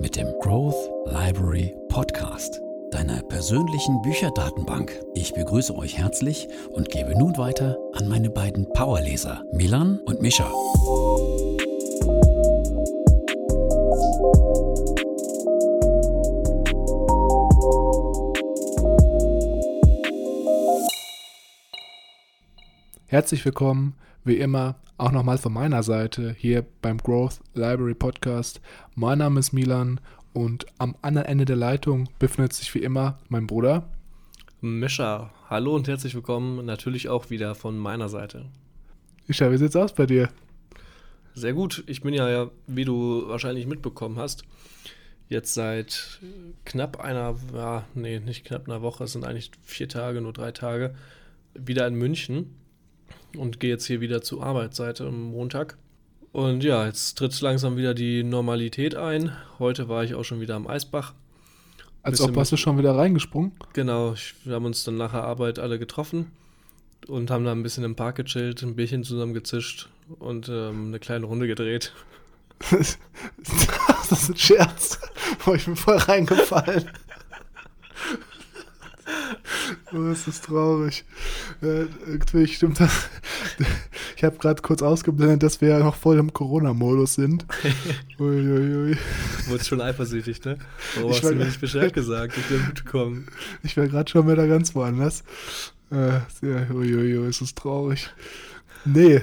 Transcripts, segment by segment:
mit dem Growth Library Podcast, deiner persönlichen Bücherdatenbank. Ich begrüße euch herzlich und gebe nun weiter an meine beiden Powerleser, Milan und Mischa. Herzlich willkommen, wie immer, auch nochmal von meiner Seite hier beim Growth Library Podcast. Mein Name ist Milan und am anderen Ende der Leitung befindet sich wie immer mein Bruder. Mischa, hallo und herzlich willkommen, natürlich auch wieder von meiner Seite. Mischa, wie sieht's aus bei dir? Sehr gut, ich bin ja, wie du wahrscheinlich mitbekommen hast, jetzt seit knapp einer, ja, nee, nicht knapp einer Woche, es sind eigentlich vier Tage, nur drei Tage, wieder in München und gehe jetzt hier wieder zur Arbeit seit am Montag. Und ja, jetzt tritt langsam wieder die Normalität ein. Heute war ich auch schon wieder am Eisbach. Als ob hast du schon wieder reingesprungen? Genau, wir haben uns dann nach der Arbeit alle getroffen und haben da ein bisschen im Park gechillt, ein Bierchen zusammen gezischt und ähm, eine kleine Runde gedreht. das ist ein Scherz. Boah, ich bin voll reingefallen. Oh, das ist traurig. Ja, irgendwie stimmt das. Ich habe gerade kurz ausgeblendet, dass wir ja noch voll im Corona-Modus sind. Uiuiui. Wurde schon eifersüchtig, ne? Warum ich hast du mir nicht Bescheid gesagt? Ich bin mitgekommen. Ich war gerade schon wieder ganz woanders. Äh, ja, uiuiui, es ist traurig. Nee,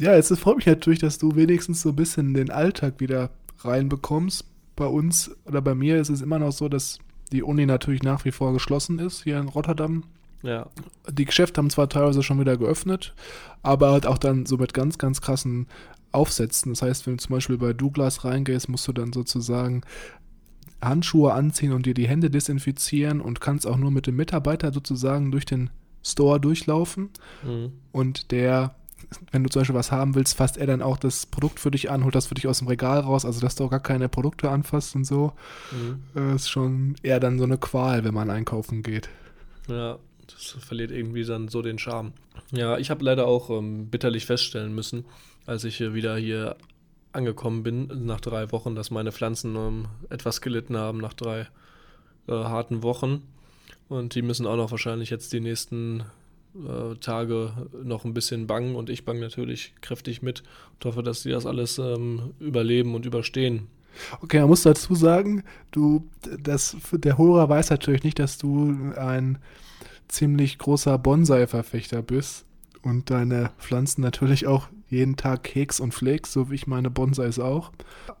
ja, es freut mich natürlich, dass du wenigstens so ein bisschen den Alltag wieder reinbekommst. Bei uns oder bei mir ist es immer noch so, dass die Uni natürlich nach wie vor geschlossen ist hier in Rotterdam. Ja. Die Geschäfte haben zwar teilweise schon wieder geöffnet, aber halt auch dann so mit ganz, ganz krassen Aufsätzen. Das heißt, wenn du zum Beispiel bei Douglas reingehst, musst du dann sozusagen Handschuhe anziehen und dir die Hände desinfizieren und kannst auch nur mit dem Mitarbeiter sozusagen durch den Store durchlaufen. Mhm. Und der wenn du zum Beispiel was haben willst, fasst er dann auch das Produkt für dich an, holt das für dich aus dem Regal raus, also dass du auch gar keine Produkte anfasst und so. Mhm. Das ist schon eher dann so eine Qual, wenn man einkaufen geht. Ja, das verliert irgendwie dann so den Charme. Ja, ich habe leider auch ähm, bitterlich feststellen müssen, als ich äh, wieder hier angekommen bin, nach drei Wochen, dass meine Pflanzen ähm, etwas gelitten haben nach drei äh, harten Wochen. Und die müssen auch noch wahrscheinlich jetzt die nächsten äh, Tage noch ein bisschen bangen und ich bang natürlich kräftig mit und hoffe, dass sie das alles ähm, überleben und überstehen. Okay, man muss dazu sagen, du, das, der Hörer weiß natürlich nicht, dass du ein ziemlich großer Bonsai-Verfechter bist und deine Pflanzen natürlich auch jeden Tag Keks und Flakes, so wie ich meine Bonsais auch.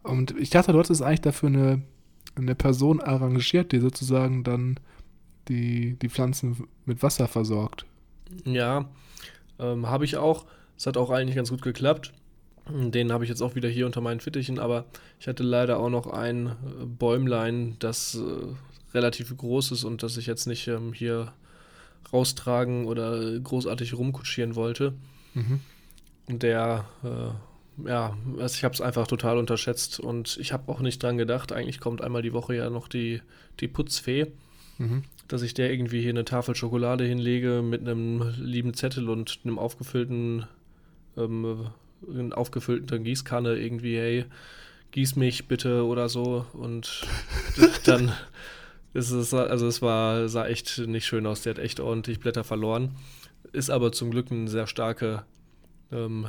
Und ich dachte, dort ist eigentlich dafür eine, eine Person arrangiert, die sozusagen dann die, die Pflanzen mit Wasser versorgt. Ja, ähm, habe ich auch. Es hat auch eigentlich ganz gut geklappt. Den habe ich jetzt auch wieder hier unter meinen Fittichen, aber ich hatte leider auch noch ein äh, Bäumlein, das äh, relativ groß ist und das ich jetzt nicht ähm, hier raustragen oder großartig rumkutschieren wollte. Mhm. Und der, äh, ja, also ich habe es einfach total unterschätzt und ich habe auch nicht dran gedacht. Eigentlich kommt einmal die Woche ja noch die, die Putzfee. Mhm dass ich der irgendwie hier eine Tafel Schokolade hinlege mit einem lieben Zettel und einem aufgefüllten, ähm, aufgefüllten Gießkanne irgendwie, hey, gieß mich bitte oder so. Und dann ist es, also es war, sah echt nicht schön aus. Der hat echt ordentlich Blätter verloren. Ist aber zum Glück ein sehr starke, ähm,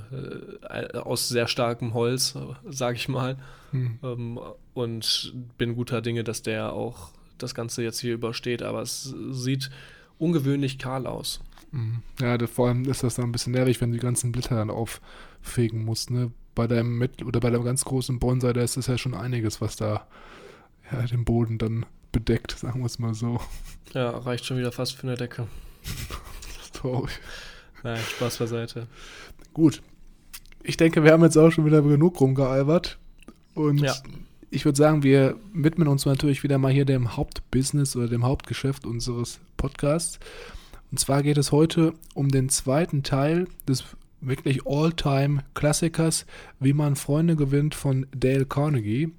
äh, aus sehr starkem Holz, sag ich mal. Hm. Ähm, und bin guter Dinge, dass der auch das Ganze jetzt hier übersteht, aber es sieht ungewöhnlich kahl aus. Mhm. Ja, das, vor allem ist das dann ein bisschen nervig, wenn du die ganzen Blätter dann auffegen musst. Ne? Bei deinem mit oder bei deinem ganz großen Bonsai, da ist es ja schon einiges, was da ja, den Boden dann bedeckt, sagen wir es mal so. Ja, reicht schon wieder fast für eine Decke. das ist traurig. Nein, Spaß beiseite. Gut. Ich denke, wir haben jetzt auch schon wieder genug rumgealbert. Und ja ich würde sagen, wir widmen uns natürlich wieder mal hier dem Hauptbusiness oder dem Hauptgeschäft unseres Podcasts. Und zwar geht es heute um den zweiten Teil des wirklich All-Time-Klassikers, wie man Freunde gewinnt von Dale Carnegie.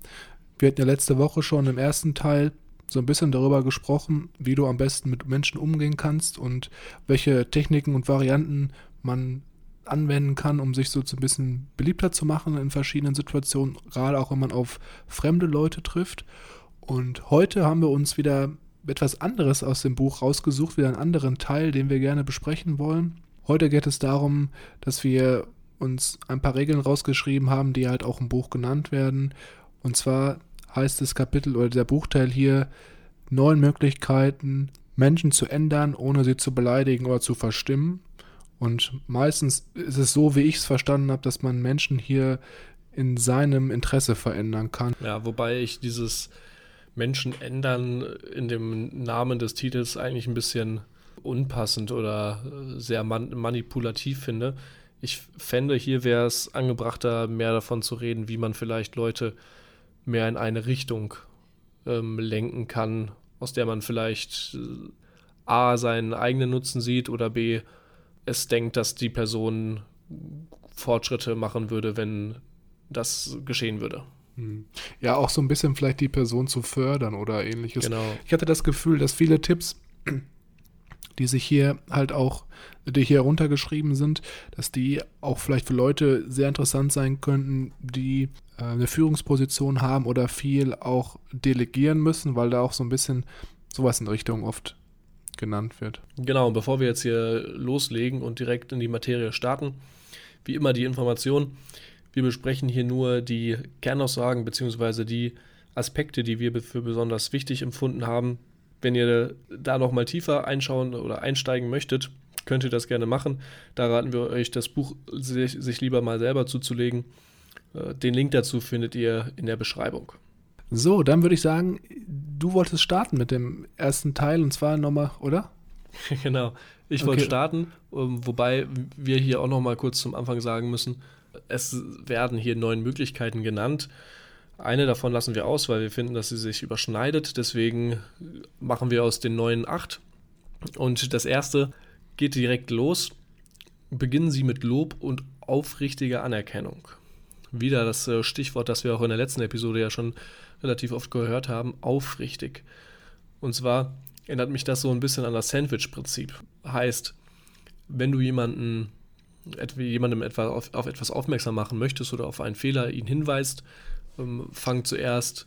Wir hatten ja letzte Woche schon im ersten Teil so ein bisschen darüber gesprochen, wie du am besten mit Menschen umgehen kannst und welche Techniken und Varianten man anwenden kann, um sich so ein bisschen beliebter zu machen in verschiedenen Situationen, gerade auch wenn man auf fremde Leute trifft. Und heute haben wir uns wieder etwas anderes aus dem Buch rausgesucht, wieder einen anderen Teil, den wir gerne besprechen wollen. Heute geht es darum, dass wir uns ein paar Regeln rausgeschrieben haben, die halt auch im Buch genannt werden. Und zwar heißt das Kapitel oder der Buchteil hier neun Möglichkeiten, Menschen zu ändern, ohne sie zu beleidigen oder zu verstimmen. Und meistens ist es so, wie ich es verstanden habe, dass man Menschen hier in seinem Interesse verändern kann. Ja, wobei ich dieses Menschen ändern in dem Namen des Titels eigentlich ein bisschen unpassend oder sehr man manipulativ finde. Ich fände, hier wäre es angebrachter, mehr davon zu reden, wie man vielleicht Leute mehr in eine Richtung ähm, lenken kann, aus der man vielleicht äh, A seinen eigenen Nutzen sieht oder B es denkt, dass die Person Fortschritte machen würde, wenn das geschehen würde. Hm. Ja, auch so ein bisschen vielleicht die Person zu fördern oder ähnliches. Genau. Ich hatte das Gefühl, dass viele Tipps, die sich hier halt auch, die hier runtergeschrieben sind, dass die auch vielleicht für Leute sehr interessant sein könnten, die äh, eine Führungsposition haben oder viel auch delegieren müssen, weil da auch so ein bisschen sowas in Richtung oft genannt wird. Genau, bevor wir jetzt hier loslegen und direkt in die Materie starten, wie immer die Information, wir besprechen hier nur die Kernaussagen bzw. die Aspekte, die wir für besonders wichtig empfunden haben. Wenn ihr da nochmal tiefer einschauen oder einsteigen möchtet, könnt ihr das gerne machen. Da raten wir euch, das Buch sich, sich lieber mal selber zuzulegen. Äh, den Link dazu findet ihr in der Beschreibung. So, dann würde ich sagen, du wolltest starten mit dem ersten Teil und zwar nochmal, oder? genau, ich wollte okay. starten, ähm, wobei wir hier auch nochmal kurz zum Anfang sagen müssen, es werden hier neun Möglichkeiten genannt. Eine davon lassen wir aus, weil wir finden, dass sie sich überschneidet. Deswegen machen wir aus den neuen acht. Und das erste geht direkt los. Beginnen Sie mit Lob und aufrichtiger Anerkennung. Wieder das äh, Stichwort, das wir auch in der letzten Episode ja schon relativ oft gehört haben, aufrichtig. Und zwar erinnert mich das so ein bisschen an das Sandwich-Prinzip. Heißt, wenn du jemanden, jemandem etwa auf, auf, etwas aufmerksam machen möchtest oder auf einen Fehler ihn hinweist, ähm, fang zuerst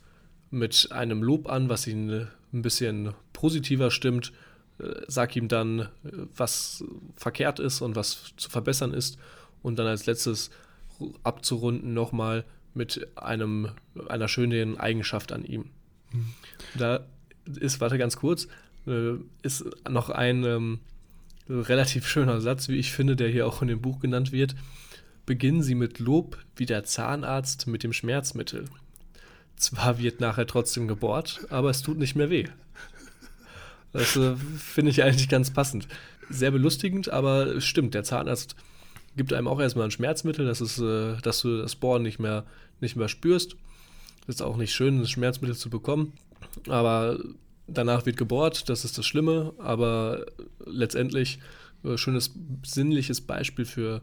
mit einem Lob an, was ihn ein bisschen positiver stimmt. Äh, sag ihm dann, äh, was verkehrt ist und was zu verbessern ist. Und dann als letztes abzurunden nochmal mit einem, einer schönen Eigenschaft an ihm. Mhm. Da ist, warte ganz kurz, äh, ist noch ein ähm, relativ schöner Satz, wie ich finde, der hier auch in dem Buch genannt wird. Beginnen Sie mit Lob wie der Zahnarzt mit dem Schmerzmittel. Zwar wird nachher trotzdem gebohrt, aber es tut nicht mehr weh. Das äh, finde ich eigentlich ganz passend. Sehr belustigend, aber es stimmt, der Zahnarzt gibt einem auch erstmal ein Schmerzmittel, dass, es, äh, dass du das Bohren nicht mehr, nicht mehr spürst. Das ist auch nicht schön, das Schmerzmittel zu bekommen. Aber danach wird gebohrt, das ist das Schlimme. Aber letztendlich äh, schönes sinnliches Beispiel für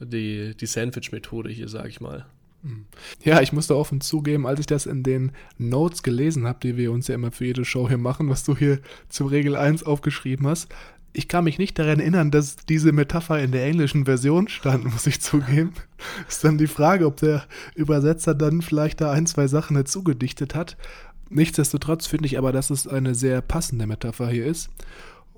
die, die Sandwich-Methode hier, sage ich mal. Hm. Ja, ich musste offen zugeben, als ich das in den Notes gelesen habe, die wir uns ja immer für jede Show hier machen, was du hier zum Regel 1 aufgeschrieben hast, ich kann mich nicht daran erinnern, dass diese Metapher in der englischen Version stand, muss ich zugeben. Ist dann die Frage, ob der Übersetzer dann vielleicht da ein, zwei Sachen dazu gedichtet hat. Nichtsdestotrotz finde ich aber, dass es eine sehr passende Metapher hier ist.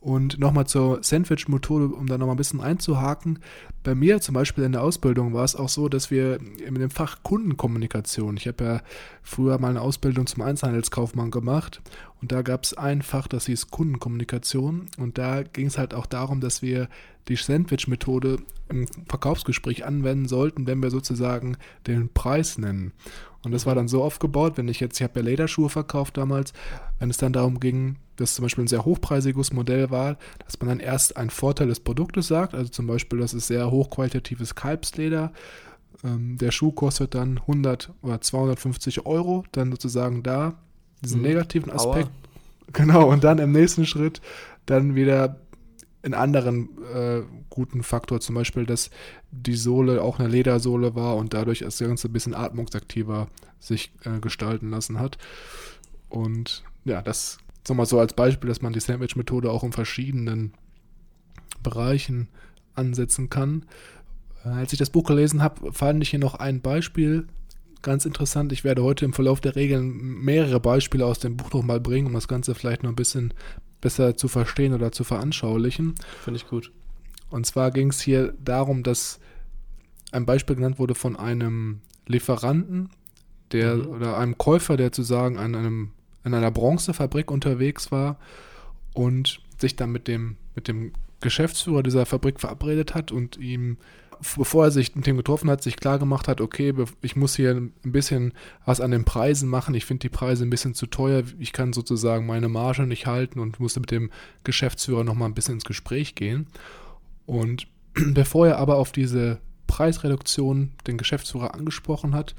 Und nochmal zur Sandwich-Methode, um da nochmal ein bisschen einzuhaken. Bei mir zum Beispiel in der Ausbildung war es auch so, dass wir in dem Fach Kundenkommunikation, ich habe ja früher mal eine Ausbildung zum Einzelhandelskaufmann gemacht und da gab es ein Fach, das hieß Kundenkommunikation und da ging es halt auch darum, dass wir die Sandwich-Methode im Verkaufsgespräch anwenden sollten, wenn wir sozusagen den Preis nennen. Und das war dann so aufgebaut, wenn ich jetzt, ich habe ja Lederschuhe verkauft damals, wenn es dann darum ging, dass zum Beispiel ein sehr hochpreisiges Modell war, dass man dann erst einen Vorteil des Produktes sagt, also zum Beispiel, das ist sehr hochqualitatives Kalbsleder, ähm, der Schuh kostet dann 100 oder 250 Euro, dann sozusagen da diesen Mhm. negativen Aspekt. Aua. Genau, und dann im nächsten Schritt dann wieder einen anderen äh, guten Faktor, zum Beispiel, dass die Sohle auch eine Ledersohle war und dadurch das Ganze ein bisschen atmungsaktiver sich äh, gestalten lassen hat. Und ja, das nochmal so als Beispiel, dass man die Sandwich-Methode auch in verschiedenen Bereichen ansetzen kann. Äh, Als ich das Buch gelesen habe, fand ich hier noch ein Beispiel ganz interessant. Ich werde heute im Verlauf der Regeln mehrere Beispiele aus dem Buch nochmal bringen, um das Ganze vielleicht noch ein bisschen besser zu verstehen oder zu veranschaulichen. Finde ich gut. Und zwar ging es hier darum, dass ein Beispiel genannt wurde von einem Lieferanten, der Mhm. oder einem Käufer, der zu sagen an einem in einer Bronzefabrik unterwegs war und sich dann mit dem mit dem Geschäftsführer dieser Fabrik verabredet hat und ihm bevor er sich mit dem getroffen hat, sich klar gemacht hat, okay, ich muss hier ein bisschen was an den Preisen machen. Ich finde die Preise ein bisschen zu teuer. Ich kann sozusagen meine Marge nicht halten und musste mit dem Geschäftsführer nochmal ein bisschen ins Gespräch gehen. Und bevor er aber auf diese Preisreduktion den Geschäftsführer angesprochen hat,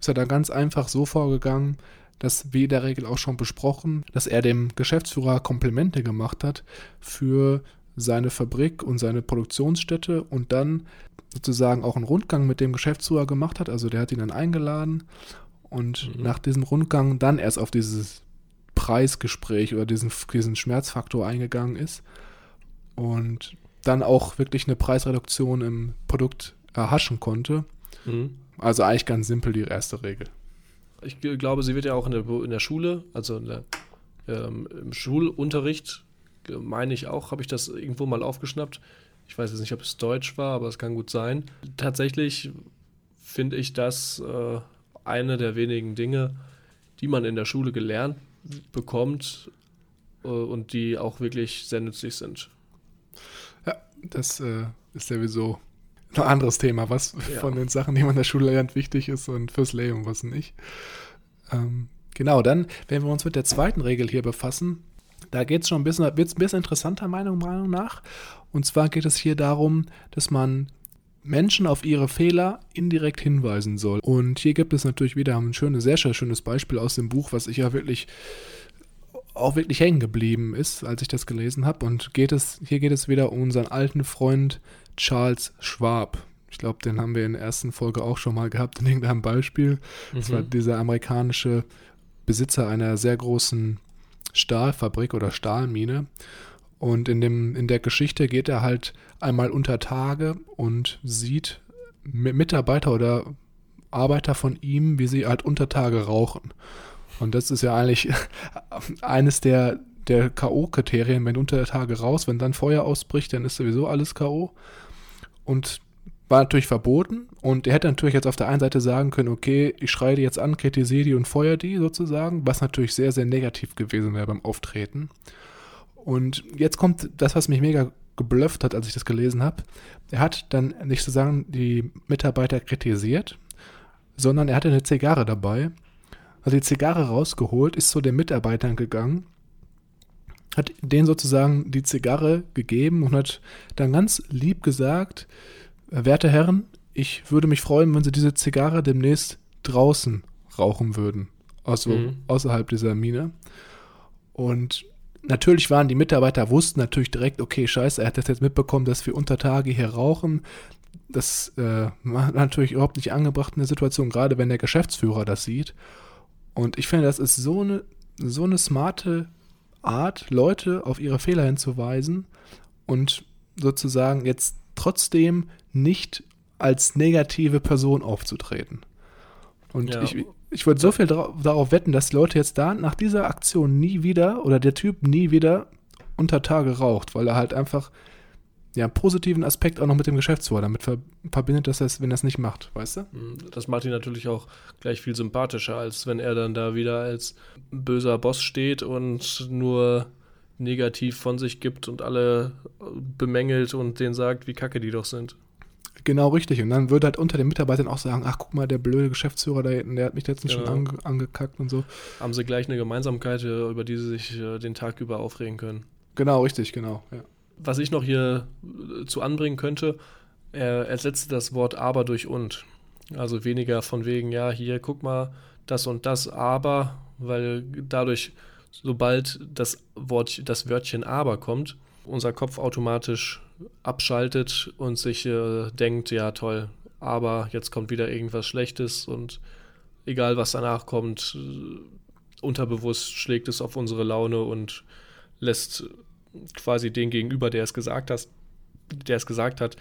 ist er dann ganz einfach so vorgegangen, dass wie in der Regel auch schon besprochen, dass er dem Geschäftsführer Komplimente gemacht hat für seine Fabrik und seine Produktionsstätte und dann sozusagen auch einen Rundgang mit dem Geschäftsführer gemacht hat. Also der hat ihn dann eingeladen und Mhm. nach diesem Rundgang dann erst auf dieses Preisgespräch oder diesen, diesen Schmerzfaktor eingegangen ist und dann auch wirklich eine Preisreduktion im Produkt erhaschen konnte. Mhm. Also eigentlich ganz simpel die erste Regel. Ich glaube, sie wird ja auch in der, in der Schule, also in der, ähm, im Schulunterricht, meine ich auch, habe ich das irgendwo mal aufgeschnappt. Ich weiß jetzt nicht, ob es Deutsch war, aber es kann gut sein. Tatsächlich finde ich das äh, eine der wenigen Dinge, die man in der Schule gelernt bekommt äh, und die auch wirklich sehr nützlich sind. Ja, das äh, ist sowieso ein anderes Thema, was Ja. von den Sachen, die man in der Schule lernt, wichtig ist und fürs Leben, was nicht. Ähm, genau, dann, wenn wir uns mit der zweiten Regel hier befassen, da geht es schon ein bisschen, wird es ein bisschen interessanter, meiner Meinung nach. Und zwar geht es hier darum, dass man Menschen auf ihre Fehler indirekt hinweisen soll. Und hier gibt es natürlich wieder ein schönes, sehr schön- schönes Beispiel aus dem Buch, was ich ja wirklich auch wirklich hängen geblieben ist, als ich das gelesen habe. Und geht es, hier geht es wieder um unseren alten Freund Charles Schwab. Ich glaube, den haben wir in der ersten Folge auch schon mal gehabt in irgendeinem Beispiel. Das war Mhm. dieser amerikanische Besitzer einer sehr großen Stahlfabrik oder Stahlmine. Und in, dem, in der Geschichte geht er halt einmal unter Tage und sieht Mi- Mitarbeiter oder Arbeiter von ihm, wie sie halt unter Tage rauchen. Und das ist ja eigentlich eines der, der K.O.-Kriterien, wenn unter Tage raus, wenn dann Feuer ausbricht, dann ist sowieso alles K.O. Und war natürlich verboten. Und er hätte natürlich jetzt auf der einen Seite sagen können, okay, ich schreie die jetzt an, kritisiere die und feuer die sozusagen, was natürlich sehr, sehr negativ gewesen wäre beim Auftreten. Und jetzt kommt das, was mich mega geblufft hat, als ich das gelesen habe. Er hat dann nicht sozusagen die Mitarbeiter kritisiert, sondern er hatte eine Zigarre dabei, hat die Zigarre rausgeholt, ist zu den Mitarbeitern gegangen, hat denen sozusagen die Zigarre gegeben und hat dann ganz lieb gesagt, "Äh, werte Herren, ich würde mich freuen, wenn Sie diese Zigarre demnächst draußen rauchen würden, also Mhm. außerhalb dieser Mine. Und natürlich waren die Mitarbeiter, wussten natürlich direkt, okay, scheiße, er hat das jetzt mitbekommen, dass wir unter Tage hier rauchen. Das äh, war natürlich überhaupt nicht angebracht in der Situation, gerade wenn der Geschäftsführer das sieht. Und ich finde, das ist so eine, so eine smarte Art, Leute auf ihre Fehler hinzuweisen und sozusagen jetzt trotzdem nicht als negative Person aufzutreten. Und Ja. ich, ich würde so viel darauf wetten, dass die Leute jetzt da nach dieser Aktion nie wieder oder der Typ nie wieder unter Tage raucht, weil er halt einfach ja, einen positiven Aspekt auch noch mit dem Geschäftsführer damit ver verbindet, dass er es, wenn er es nicht macht, weißt du? Mhm. Das macht ihn natürlich auch gleich viel sympathischer, als wenn er dann da wieder als böser Boss steht und nur negativ von sich gibt und alle bemängelt und denen sagt, wie kacke die doch sind. Genau richtig. Und dann würde halt unter den Mitarbeitern auch sagen, ach guck mal, der blöde Geschäftsführer da hinten, der hat mich letztens schon Genau. ange angekackt und so. Haben sie gleich eine Gemeinsamkeit, äh, über die sie sich äh, den Tag über aufregen können. Genau, richtig, genau. Ja. Was ich noch hier äh, zu anbringen könnte, er ersetzte das Wort aber durch und. Also weniger von wegen, ja, hier, guck mal, das und das, aber, weil dadurch, sobald das Wort, das Wörtchen aber kommt, unser Kopf automatisch abschaltet und sich äh, denkt, ja toll, aber jetzt kommt wieder irgendwas Schlechtes und egal was danach kommt, äh, unterbewusst schlägt es auf unsere Laune und lässt quasi den gegenüber, der es gesagt hat, der es gesagt hat,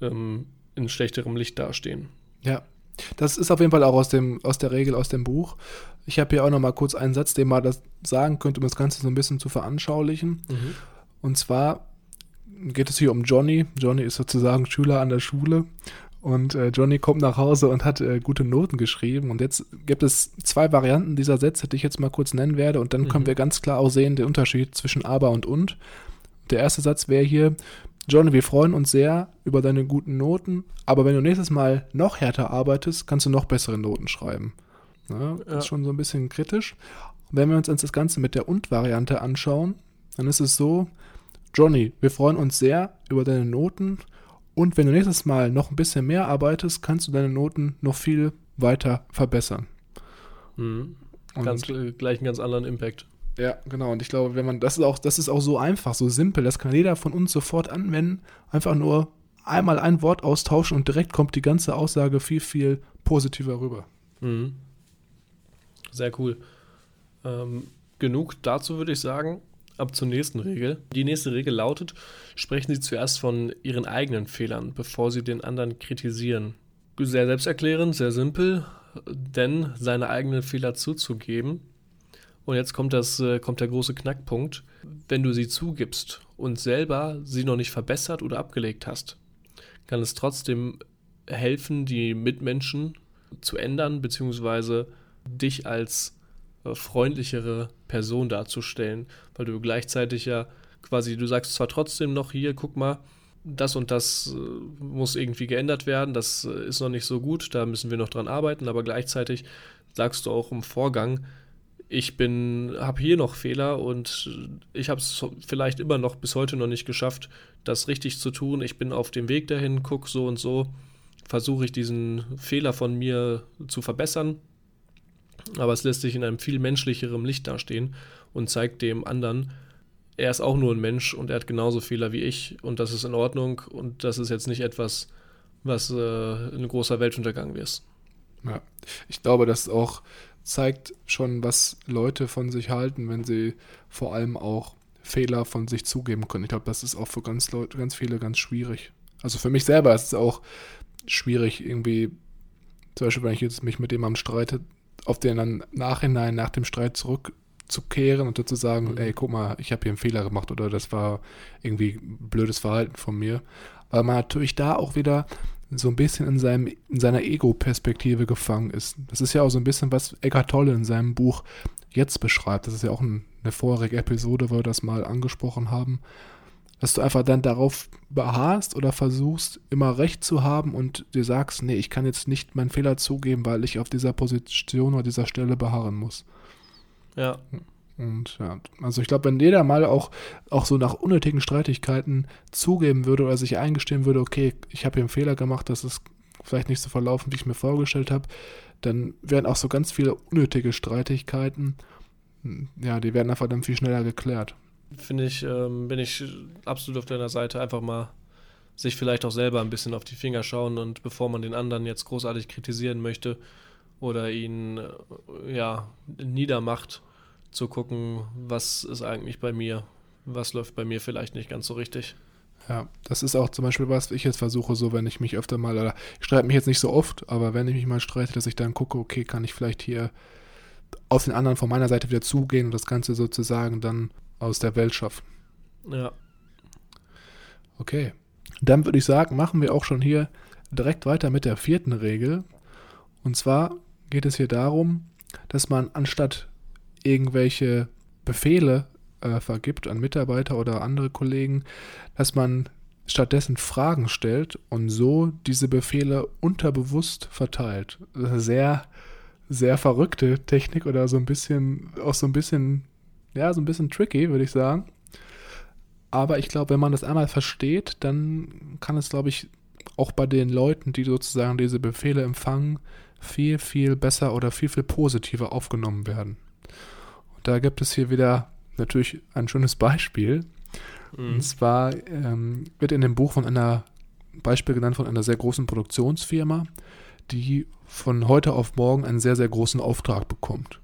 ähm, in schlechterem Licht dastehen. Ja, das ist auf jeden Fall auch aus, dem, aus der Regel aus dem Buch. Ich habe hier auch noch mal kurz einen Satz, den man das sagen könnte, um das Ganze so ein bisschen zu veranschaulichen. Mhm. Und zwar geht es hier um Johnny. Johnny ist sozusagen Schüler an der Schule und äh, Johnny kommt nach Hause und hat äh, gute Noten geschrieben. Und jetzt gibt es zwei Varianten dieser Sätze, die ich jetzt mal kurz nennen werde. Und dann mhm. können wir ganz klar auch sehen den Unterschied zwischen aber und und. Der erste Satz wäre hier, Johnny, wir freuen uns sehr über deine guten Noten, aber wenn du nächstes Mal noch härter arbeitest, kannst du noch bessere Noten schreiben. Ja, das ja. ist schon so ein bisschen kritisch. wenn wir uns das Ganze mit der Und-Variante anschauen, dann ist es so, Johnny, wir freuen uns sehr über deine Noten und wenn du nächstes Mal noch ein bisschen mehr arbeitest, kannst du deine Noten noch viel weiter verbessern. Mhm. Ganz, gleich einen ganz anderen Impact. Ja, genau. Und ich glaube, wenn man, das ist auch, das ist auch so einfach, so simpel, das kann jeder von uns sofort anwenden. Einfach nur einmal ein Wort austauschen und direkt kommt die ganze Aussage viel, viel positiver rüber. Mhm. Sehr cool. Ähm, genug dazu würde ich sagen. Ab zur nächsten Regel. Die nächste Regel lautet, sprechen Sie zuerst von Ihren eigenen Fehlern, bevor Sie den anderen kritisieren. Sehr selbsterklärend, sehr simpel, denn seine eigenen Fehler zuzugeben und jetzt kommt, das, äh, kommt der große Knackpunkt. Wenn du sie zugibst und selber sie noch nicht verbessert oder abgelegt hast, kann es trotzdem helfen, die Mitmenschen zu ändern, beziehungsweise dich als äh, freundlichere Person darzustellen, weil du gleichzeitig ja quasi, du sagst zwar trotzdem noch hier, guck mal, das und das äh, muss irgendwie geändert werden, das ist noch nicht so gut, da müssen wir noch dran arbeiten, aber gleichzeitig sagst du auch im Vorgang, ich bin, habe hier noch Fehler und ich habe es vielleicht immer noch bis heute noch nicht geschafft, das richtig zu tun. Ich bin auf dem Weg dahin, guck so und so, versuche ich diesen Fehler von mir zu verbessern. Aber es lässt sich in einem viel menschlicheren Licht dastehen und zeigt dem anderen, er ist auch nur ein Mensch und er hat genauso Fehler wie ich und das ist in Ordnung und das ist jetzt nicht etwas, was äh, ein großer Weltuntergang ist. Ja, ich glaube, dass auch zeigt schon, was Leute von sich halten, wenn sie vor allem auch Fehler von sich zugeben können. Ich glaube, das ist auch für ganz, Leute, ganz viele ganz schwierig. Also für mich selber ist es auch schwierig, irgendwie, zum Beispiel, wenn ich jetzt mich mit jemandem streite, auf den dann nachhinein, nach dem Streit zurückzukehren und zu sagen, mhm. ey, guck mal, ich habe hier einen Fehler gemacht oder das war irgendwie blödes Verhalten von mir. Weil man natürlich da auch wieder so ein bisschen in, seinem, in seiner Ego-Perspektive gefangen ist. Das ist ja auch so ein bisschen, was Eckhart Tolle in seinem Buch jetzt beschreibt. Das ist ja auch ein, eine vorherige Episode, wo wir das mal angesprochen haben. Dass du einfach dann darauf beharrst oder versuchst, immer recht zu haben und dir sagst, nee, ich kann jetzt nicht meinen Fehler zugeben, weil ich auf dieser Position oder dieser Stelle beharren muss. Ja. Und ja, also ich glaube, wenn jeder mal auch, auch so nach unnötigen Streitigkeiten zugeben würde oder sich eingestehen würde, okay, ich habe hier einen Fehler gemacht, das ist vielleicht nicht so verlaufen, wie ich mir vorgestellt habe, dann werden auch so ganz viele unnötige Streitigkeiten, ja, die werden einfach dann viel schneller geklärt. Finde ich, ähm, bin ich absolut auf deiner Seite, einfach mal sich vielleicht auch selber ein bisschen auf die Finger schauen und bevor man den anderen jetzt großartig kritisieren möchte oder ihn äh, ja niedermacht, zu gucken, was ist eigentlich bei mir, was läuft bei mir vielleicht nicht ganz so richtig. Ja, das ist auch zum Beispiel was, ich jetzt versuche, so wenn ich mich öfter mal, oder ich streite mich jetzt nicht so oft, aber wenn ich mich mal streite, dass ich dann gucke, okay, kann ich vielleicht hier auf den anderen von meiner Seite wieder zugehen und das Ganze sozusagen dann aus der Welt schaffen. Ja. Okay. Dann würde ich sagen, machen wir auch schon hier direkt weiter mit der vierten Regel. Und zwar geht es hier darum, dass man anstatt irgendwelche Befehle äh, vergibt an Mitarbeiter oder andere Kollegen, dass man stattdessen Fragen stellt und so diese Befehle unterbewusst verteilt. Sehr, sehr verrückte Technik oder so ein bisschen, auch so ein bisschen, ja, so ein bisschen tricky, würde ich sagen. Aber ich glaube, wenn man das einmal versteht, dann kann es, glaube ich, auch bei den Leuten, die sozusagen diese Befehle empfangen, viel, viel besser oder viel, viel positiver aufgenommen werden. Und da gibt es hier wieder natürlich ein schönes Beispiel. Mhm. Und zwar ähm, wird in dem Buch von einer Beispiel genannt von einer sehr großen Produktionsfirma, die von heute auf morgen einen sehr, sehr großen Auftrag bekommt.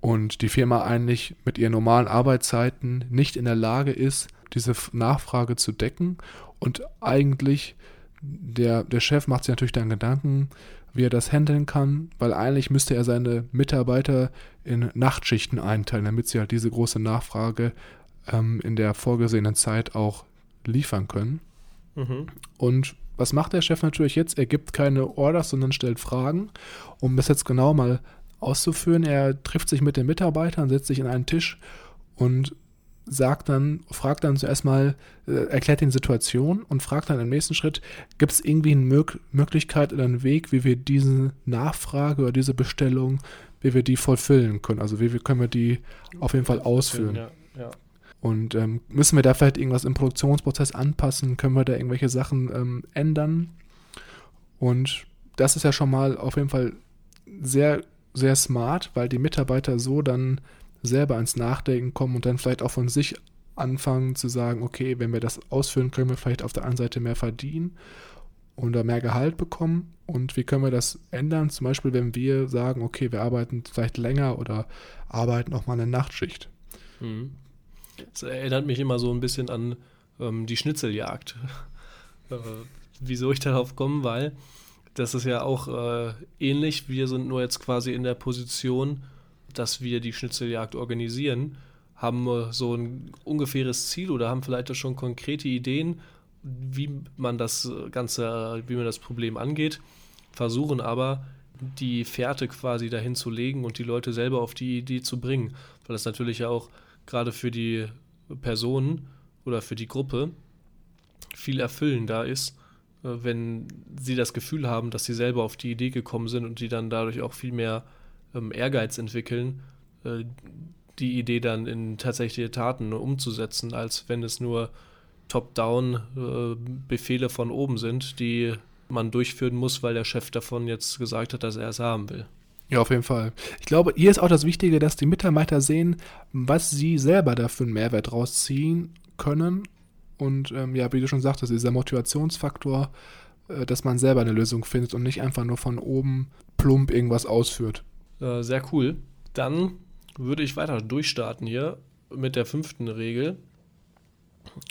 Und die Firma eigentlich mit ihren normalen Arbeitszeiten nicht in der Lage ist, diese Nachfrage zu decken. Und eigentlich, der, der Chef macht sich natürlich dann Gedanken, wie er das handeln kann, weil eigentlich müsste er seine Mitarbeiter in Nachtschichten einteilen, damit sie halt diese große Nachfrage ähm, in der vorgesehenen Zeit auch liefern können. Mhm. Und was macht der Chef natürlich jetzt? Er gibt keine Orders, sondern stellt Fragen, um das jetzt genau mal auszuführen. Er trifft sich mit den Mitarbeitern, setzt sich in einen Tisch und sagt dann, fragt dann zuerst mal, äh, erklärt die Situation und fragt dann im nächsten Schritt, gibt es irgendwie eine Mög Möglichkeit oder einen Weg, wie wir diese Nachfrage oder diese Bestellung, wie wir die vollfüllen können? Also wie, wie können wir die auf jeden Fall ausführen? Ja, ja. Und ähm, müssen wir da vielleicht irgendwas im Produktionsprozess anpassen? Können wir da irgendwelche Sachen ähm, ändern? Und das ist ja schon mal auf jeden Fall sehr, sehr smart, weil die Mitarbeiter so dann selber ans Nachdenken kommen und dann vielleicht auch von sich anfangen zu sagen, okay, wenn wir das ausführen, können wir vielleicht auf der anderen Seite mehr verdienen oder mehr Gehalt bekommen. Und wie können wir das ändern? Zum Beispiel, wenn wir sagen, okay, wir arbeiten vielleicht länger oder arbeiten auch mal eine Nachtschicht. Mhm. Das erinnert mich immer so ein bisschen an ähm, die Schnitzeljagd. äh, wieso ich darauf komme, weil das ist ja auch äh, ähnlich. Wir sind nur jetzt quasi in der Position, dass wir die Schnitzeljagd organisieren, haben äh, so ein ungefähres Ziel oder haben vielleicht schon konkrete Ideen, wie man das Ganze, wie man das Problem angeht, versuchen aber die Fährte quasi dahin zu legen und die Leute selber auf die Idee zu bringen, weil das natürlich auch gerade für die Personen oder für die Gruppe viel erfüllender ist, äh, wenn sie das Gefühl haben, dass sie selber auf die Idee gekommen sind und die dann dadurch auch viel mehr ähm, Ehrgeiz entwickeln, äh, die Idee dann in tatsächliche Taten umzusetzen, als wenn es nur top-down äh, Befehle von oben sind, die man durchführen muss, weil der Chef davon jetzt gesagt hat, dass er es haben will. Ja, auf jeden Fall. Ich glaube, hier ist auch das Wichtige, dass die Mitarbeiter sehen, was sie selber dafür einen Mehrwert rausziehen können. Und ähm, ja, wie du schon sagtest, dieser Motivationsfaktor, äh, dass man selber eine Lösung findet und nicht einfach nur von oben plump irgendwas ausführt. Äh, sehr cool. Dann würde ich weiter durchstarten hier mit der fünften Regel.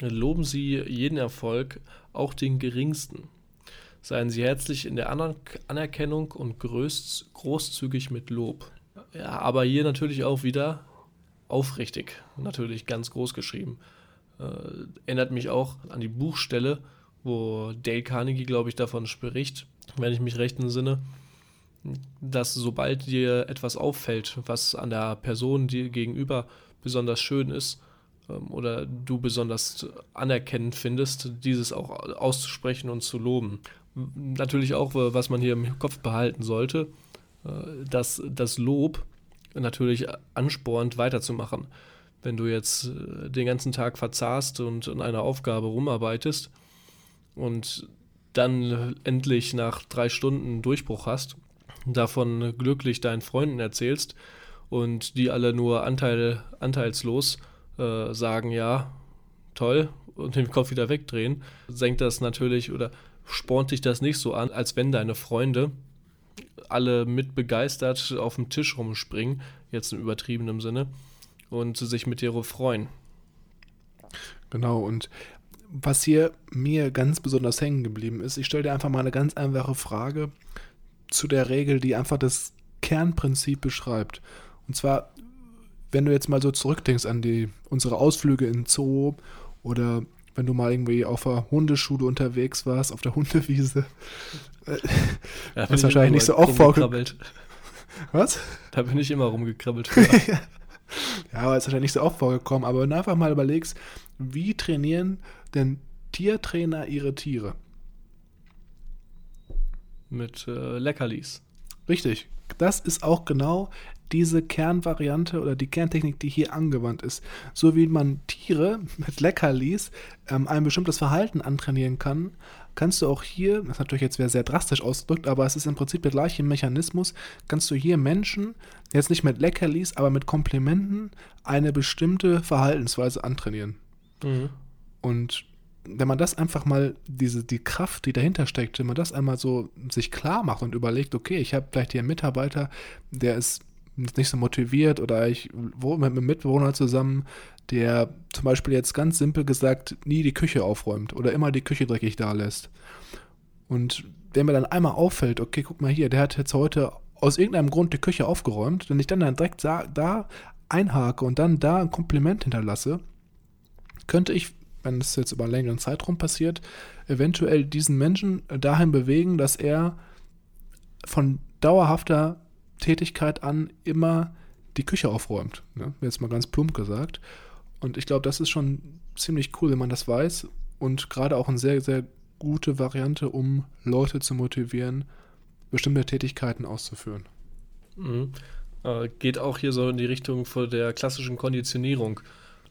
Loben Sie jeden Erfolg, auch den geringsten. Seien Sie herzlich in der Anerkennung und groß, großzügig mit Lob. Ja, aber hier natürlich auch wieder aufrichtig, natürlich ganz groß geschrieben. Äh, erinnert mich auch an die Buchstelle, wo Dale Carnegie, glaube ich, davon spricht, wenn ich mich recht entsinne, dass sobald dir etwas auffällt, was an der Person dir gegenüber besonders schön ist, ähm, oder du besonders anerkennend findest, dieses auch auszusprechen und zu loben natürlich auch, äh, was man hier im Kopf behalten sollte, äh, dass das Lob natürlich anspornt, weiterzumachen. Wenn du jetzt äh, den ganzen Tag verzahrst und an einer Aufgabe rumarbeitest und dann endlich nach drei Stunden Durchbruch hast, davon glücklich deinen Freunden erzählst und die alle nur Anteil, anteilslos äh, sagen, ja, toll, und den Kopf wieder wegdrehen, senkt das natürlich oder spornt dich das nicht so an, als wenn deine Freunde alle mit begeistert auf dem Tisch rumspringen, jetzt im übertriebenen Sinne, und sich mit dir freuen. Genau, und was hier mir ganz besonders hängen geblieben ist, ich stelle dir einfach mal eine ganz einfache Frage zu der Regel, die einfach das Kernprinzip beschreibt. Und zwar, wenn du jetzt mal so zurückdenkst an die, unsere Ausflüge in Zoo oder wenn du mal irgendwie auf der Hundeschule unterwegs warst, auf der Hundewiese. Ja, ist wahrscheinlich nicht so oft vorgekommen. Was? Da bin ich immer rumgekrabbelt. ja, aber ist wahrscheinlich nicht so oft vorgekommen. Aber wenn du einfach mal überlegst, wie trainieren denn Tiertrainer ihre Tiere? Mit äh, Leckerlis. Richtig. Das ist auch genau diese Kernvariante oder die Kerntechnik, die hier angewandt ist. So wie man Tiere mit Leckerlis ähm, ein bestimmtes Verhalten antrainieren kann, kannst du auch hier, das ist natürlich jetzt sehr drastisch ausgedrückt, aber es ist im Prinzip der gleiche Mechanismus, kannst du hier Menschen, jetzt nicht mit Leckerlis, aber mit Komplimenten, eine bestimmte Verhaltensweise antrainieren. Mhm. Und wenn man das einfach mal, diese, die Kraft, die dahinter steckt, wenn man das einmal so sich klar macht und überlegt, okay, ich habe vielleicht hier einen Mitarbeiter, der ist nicht so motiviert oder ich wohne mit einem Mitbewohner zusammen, der zum Beispiel jetzt ganz simpel gesagt nie die Küche aufräumt oder immer die Küche dreckig da lässt. Und wenn mir dann einmal auffällt, okay, guck mal hier, der hat jetzt heute aus irgendeinem Grund die Küche aufgeräumt, wenn ich dann, dann direkt da einhake und dann da ein Kompliment hinterlasse, könnte ich, wenn es jetzt über einen längeren Zeitraum passiert, eventuell diesen Menschen dahin bewegen, dass er von dauerhafter Tätigkeit an immer die Küche aufräumt. Ne? Jetzt mal ganz plump gesagt. Und ich glaube, das ist schon ziemlich cool, wenn man das weiß. Und gerade auch eine sehr, sehr gute Variante, um Leute zu motivieren, bestimmte Tätigkeiten auszuführen. Mhm. Äh, geht auch hier so in die Richtung von der klassischen Konditionierung.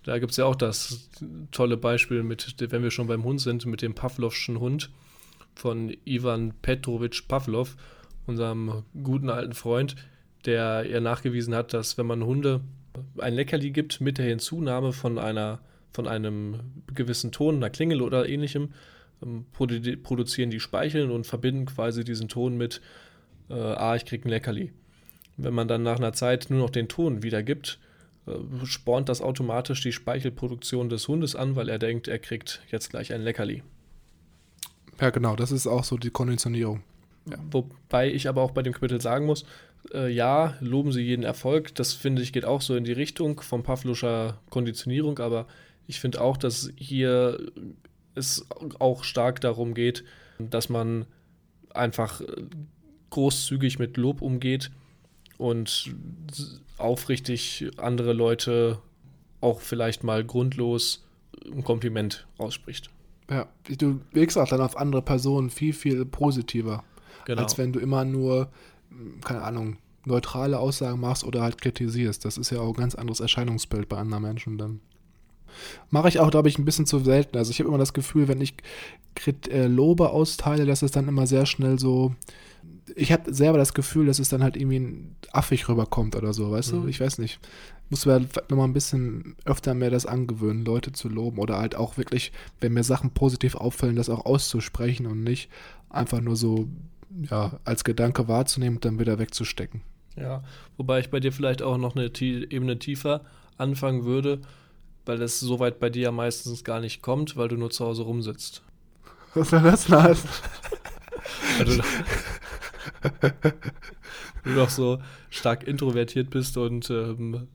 Da gibt es ja auch das tolle Beispiel mit, wenn wir schon beim Hund sind, mit dem Pavlovschen Hund von Ivan Petrovich Pavlov unserem guten alten Freund, der ihr nachgewiesen hat, dass wenn man Hunde ein Leckerli gibt mit der Hinzunahme von einer von einem gewissen Ton, einer Klingel oder ähnlichem, ähm, produ produzieren die Speicheln und verbinden quasi diesen Ton mit, äh, ah, ich krieg ein Leckerli. Wenn man dann nach einer Zeit nur noch den Ton wiedergibt, äh, spornt das automatisch die Speichelproduktion des Hundes an, weil er denkt, er kriegt jetzt gleich ein Leckerli. Ja, genau, das ist auch so die Konditionierung. Ja. Wobei ich aber auch bei dem Kapitel sagen muss, äh, ja, loben Sie jeden Erfolg. Das finde ich geht auch so in die Richtung von Pavluscher Konditionierung, aber ich finde auch, dass hier es auch stark darum geht, dass man einfach großzügig mit Lob umgeht und aufrichtig andere Leute auch vielleicht mal grundlos ein Kompliment ausspricht. Ja, du wirkst auch dann auf andere Personen viel, viel positiver. Genau. Als wenn du immer nur, keine Ahnung, neutrale Aussagen machst oder halt kritisierst. Das ist ja auch ein ganz anderes Erscheinungsbild bei anderen Menschen dann. Mache ich auch, glaube ich, ein bisschen zu selten. Also ich habe immer das Gefühl, wenn ich Krit äh, Lobe austeile, dass es dann immer sehr schnell so. Ich habe selber das Gefühl, dass es dann halt irgendwie affig rüberkommt oder so, weißt mhm. du? Ich weiß nicht. Muss mir nochmal ein bisschen öfter mehr das angewöhnen, Leute zu loben oder halt auch wirklich, wenn mir Sachen positiv auffallen, das auch auszusprechen und nicht einfach nur so ja, als Gedanke wahrzunehmen und dann wieder wegzustecken. Ja, wobei ich bei dir vielleicht auch noch eine Ebene tiefer anfangen würde, weil das so weit bei dir ja meistens gar nicht kommt, weil du nur zu Hause rumsitzt. Was soll das heißen? Also, du doch so stark introvertiert bist und ähm,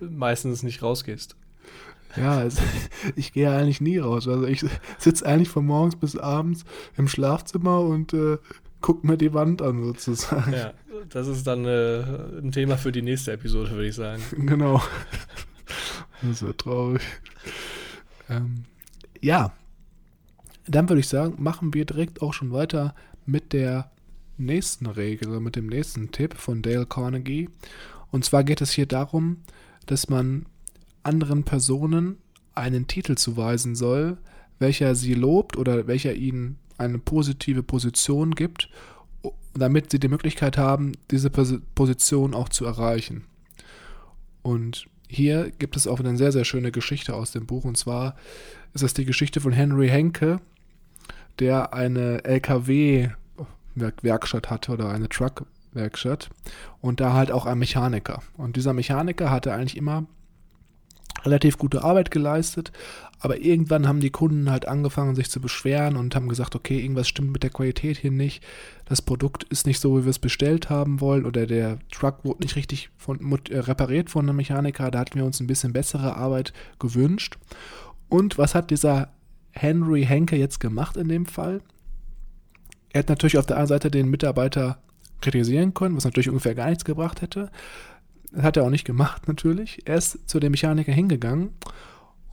meistens nicht rausgehst. Ja, also ich gehe eigentlich nie raus. Also ich sitze eigentlich von morgens bis abends im Schlafzimmer und äh, guck mir die Wand an, sozusagen. Ja, das ist dann äh, ein Thema für die nächste Episode, würde ich sagen. Genau. Das wird traurig. Ähm, ja, dann würde ich sagen, machen wir direkt auch schon weiter mit der nächsten Regel, also mit dem nächsten Tipp von Dale Carnegie. Und zwar geht es hier darum, dass man anderen Personen einen Titel zuweisen soll, welcher sie lobt oder welcher ihnen eine positive Position gibt, damit sie die Möglichkeit haben, diese Position auch zu erreichen. Und hier gibt es auch eine sehr, sehr schöne Geschichte aus dem Buch. Und zwar ist das die Geschichte von Henry Henke, der eine LKW-Werkstatt hatte oder eine Truck-Werkstatt und da halt auch ein Mechaniker. Und dieser Mechaniker hatte eigentlich immer relativ gute Arbeit geleistet, aber irgendwann haben die Kunden halt angefangen, sich zu beschweren und haben gesagt, okay, irgendwas stimmt mit der Qualität hier nicht, das Produkt ist nicht so, wie wir es bestellt haben wollen oder der Truck wurde nicht richtig von, äh, repariert von einem Mechaniker, da hatten wir uns ein bisschen bessere Arbeit gewünscht. Und was hat dieser Henry Henke jetzt gemacht in dem Fall? Er hat natürlich auf der einen Seite den Mitarbeiter kritisieren können, was natürlich ungefähr gar nichts gebracht hätte. Das hat er auch nicht gemacht, natürlich. Er ist zu dem Mechaniker hingegangen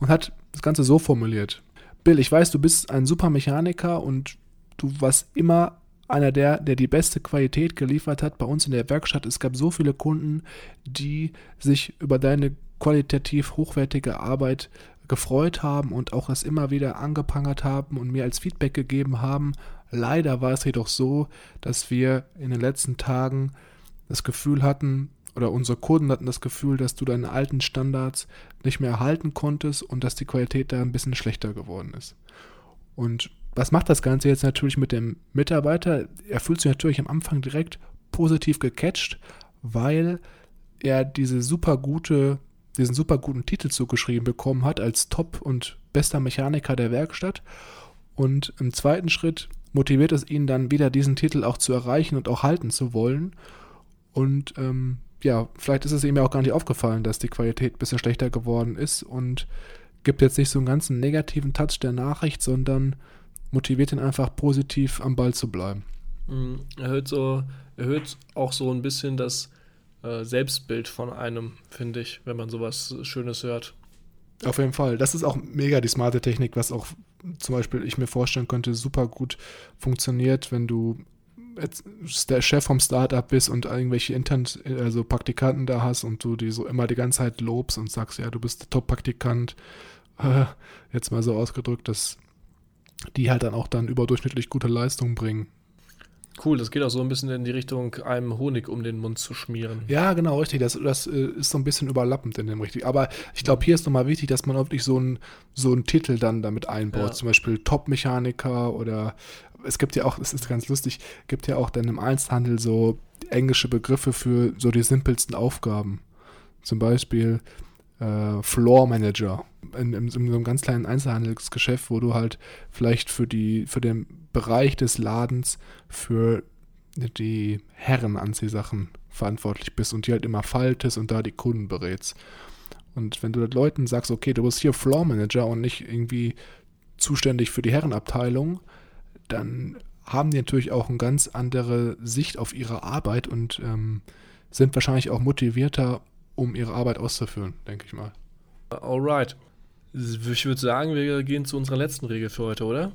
und hat das Ganze so formuliert. Bill, ich weiß, du bist ein super Mechaniker und du warst immer einer der, der die beste Qualität geliefert hat bei uns in der Werkstatt. Es gab so viele Kunden, die sich über deine qualitativ hochwertige Arbeit gefreut haben und auch es immer wieder angeprangert haben und mir als Feedback gegeben haben. Leider war es jedoch so, dass wir in den letzten Tagen das Gefühl hatten, oder unsere Kunden hatten das Gefühl, dass du deine alten Standards nicht mehr erhalten konntest und dass die Qualität da ein bisschen schlechter geworden ist. Und was macht das Ganze jetzt natürlich mit dem Mitarbeiter? Er fühlt sich natürlich am Anfang direkt positiv gecatcht, weil er diese super gute, diesen super guten Titel zugeschrieben bekommen hat als Top und bester Mechaniker der Werkstatt. Und im zweiten Schritt motiviert es ihn dann wieder, diesen Titel auch zu erreichen und auch halten zu wollen. Und ähm, ja, vielleicht ist es ihm ja auch gar nicht aufgefallen, dass die Qualität ein bisschen schlechter geworden ist und gibt jetzt nicht so einen ganzen negativen Touch der Nachricht, sondern motiviert ihn einfach positiv am Ball zu bleiben. Mhm. Erhöht, so, erhöht auch so ein bisschen das äh, Selbstbild von einem, finde ich, wenn man sowas Schönes hört. Auf jeden Fall. Das ist auch mega die smarte Technik, was auch zum Beispiel ich mir vorstellen könnte, super gut funktioniert, wenn du Chef vom Startup bist und irgendwelche intern, also Praktikanten da hast und du die so immer die ganze Zeit lobst und sagst, ja, du bist der Top-Praktikant, äh, jetzt mal so ausgedrückt, dass die halt dann auch dann überdurchschnittlich gute Leistungen bringen. Cool, das geht auch so ein bisschen in die Richtung, einem Honig um den Mund zu schmieren. Ja, genau, richtig. Das, das äh, ist so ein bisschen überlappend in dem richtig. Aber ich glaube, hier ist nochmal wichtig, dass man wirklich so einen so Titel dann damit einbaut. Ja. Zum Beispiel Top-Mechaniker oder es gibt ja auch, es ist ganz lustig, gibt ja auch dann im Einzelhandel so englische Begriffe für so die simpelsten Aufgaben. Zum Beispiel äh, Floor Manager in, in, in, so einem ganz kleinen Einzelhandelsgeschäft, wo du halt vielleicht für die, für den Bereich des Ladens für die Herrenanziehsachen verantwortlich bist und die halt immer faltest und da die Kunden berätst. Und wenn du den Leuten sagst, okay, du bist hier Floor Manager und nicht irgendwie zuständig für die Herrenabteilung, dann haben die natürlich auch eine ganz andere Sicht auf ihre Arbeit und ähm, sind wahrscheinlich auch motivierter, um ihre Arbeit auszuführen, denke ich mal. Alright. Ich würde sagen, wir gehen zu unserer letzten Regel für heute, oder?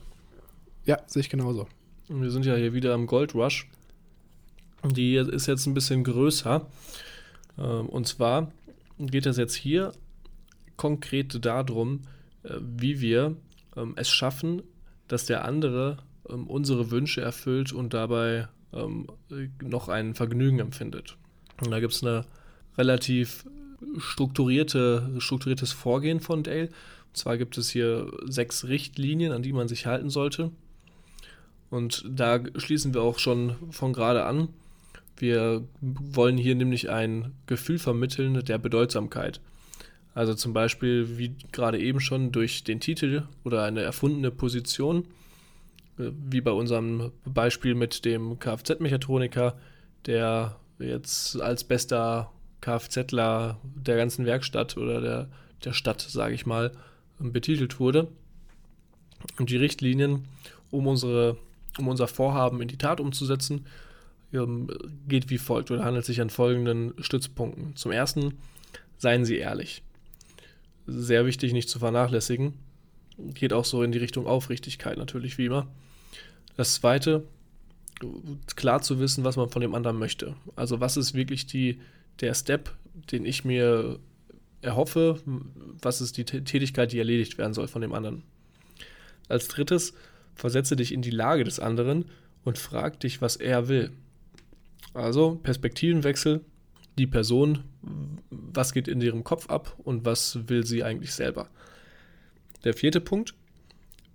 Ja, sehe ich genauso. Wir sind ja hier wieder am Gold Rush. Die ist jetzt ein bisschen größer. Ähm, und zwar geht es jetzt hier konkret darum, äh, wie wir ähm, es schaffen, dass der andere ähm, unsere Wünsche erfüllt und dabei ähm, noch ein Vergnügen empfindet. Und da gibt es eine relativ strukturierte, strukturiertes Vorgehen von Dale. Und zwar gibt es hier sechs Richtlinien, an die man sich halten sollte. Und da schließen wir auch schon von gerade an. Wir wollen hier nämlich ein Gefühl vermitteln der Bedeutsamkeit. Also zum Beispiel, wie gerade eben schon, durch den Titel oder eine erfundene Position wie bei unserem Beispiel mit dem Kfz-Mechatroniker, der jetzt als bester Kfzler der ganzen Werkstatt oder der, der Stadt, sage ich mal, betitelt wurde. Und die Richtlinien, um, unsere, um unser Vorhaben in die Tat umzusetzen, ähm, geht wie folgt oder handelt sich an folgenden Stützpunkten. Zum ersten, seien Sie ehrlich. Sehr wichtig, nicht zu vernachlässigen. Geht auch so in die Richtung Aufrichtigkeit natürlich, wie immer. Das zweite, klar zu wissen, was man von dem anderen möchte. Also was ist wirklich die, der Step, den ich mir erhoffe, was ist die Tätigkeit, die erledigt werden soll von dem anderen. Als drittes, versetze dich in die Lage des anderen und frag dich, was er will. Also Perspektivenwechsel, die Person, was geht in ihrem Kopf ab und was will sie eigentlich selber. Der vierte Punkt,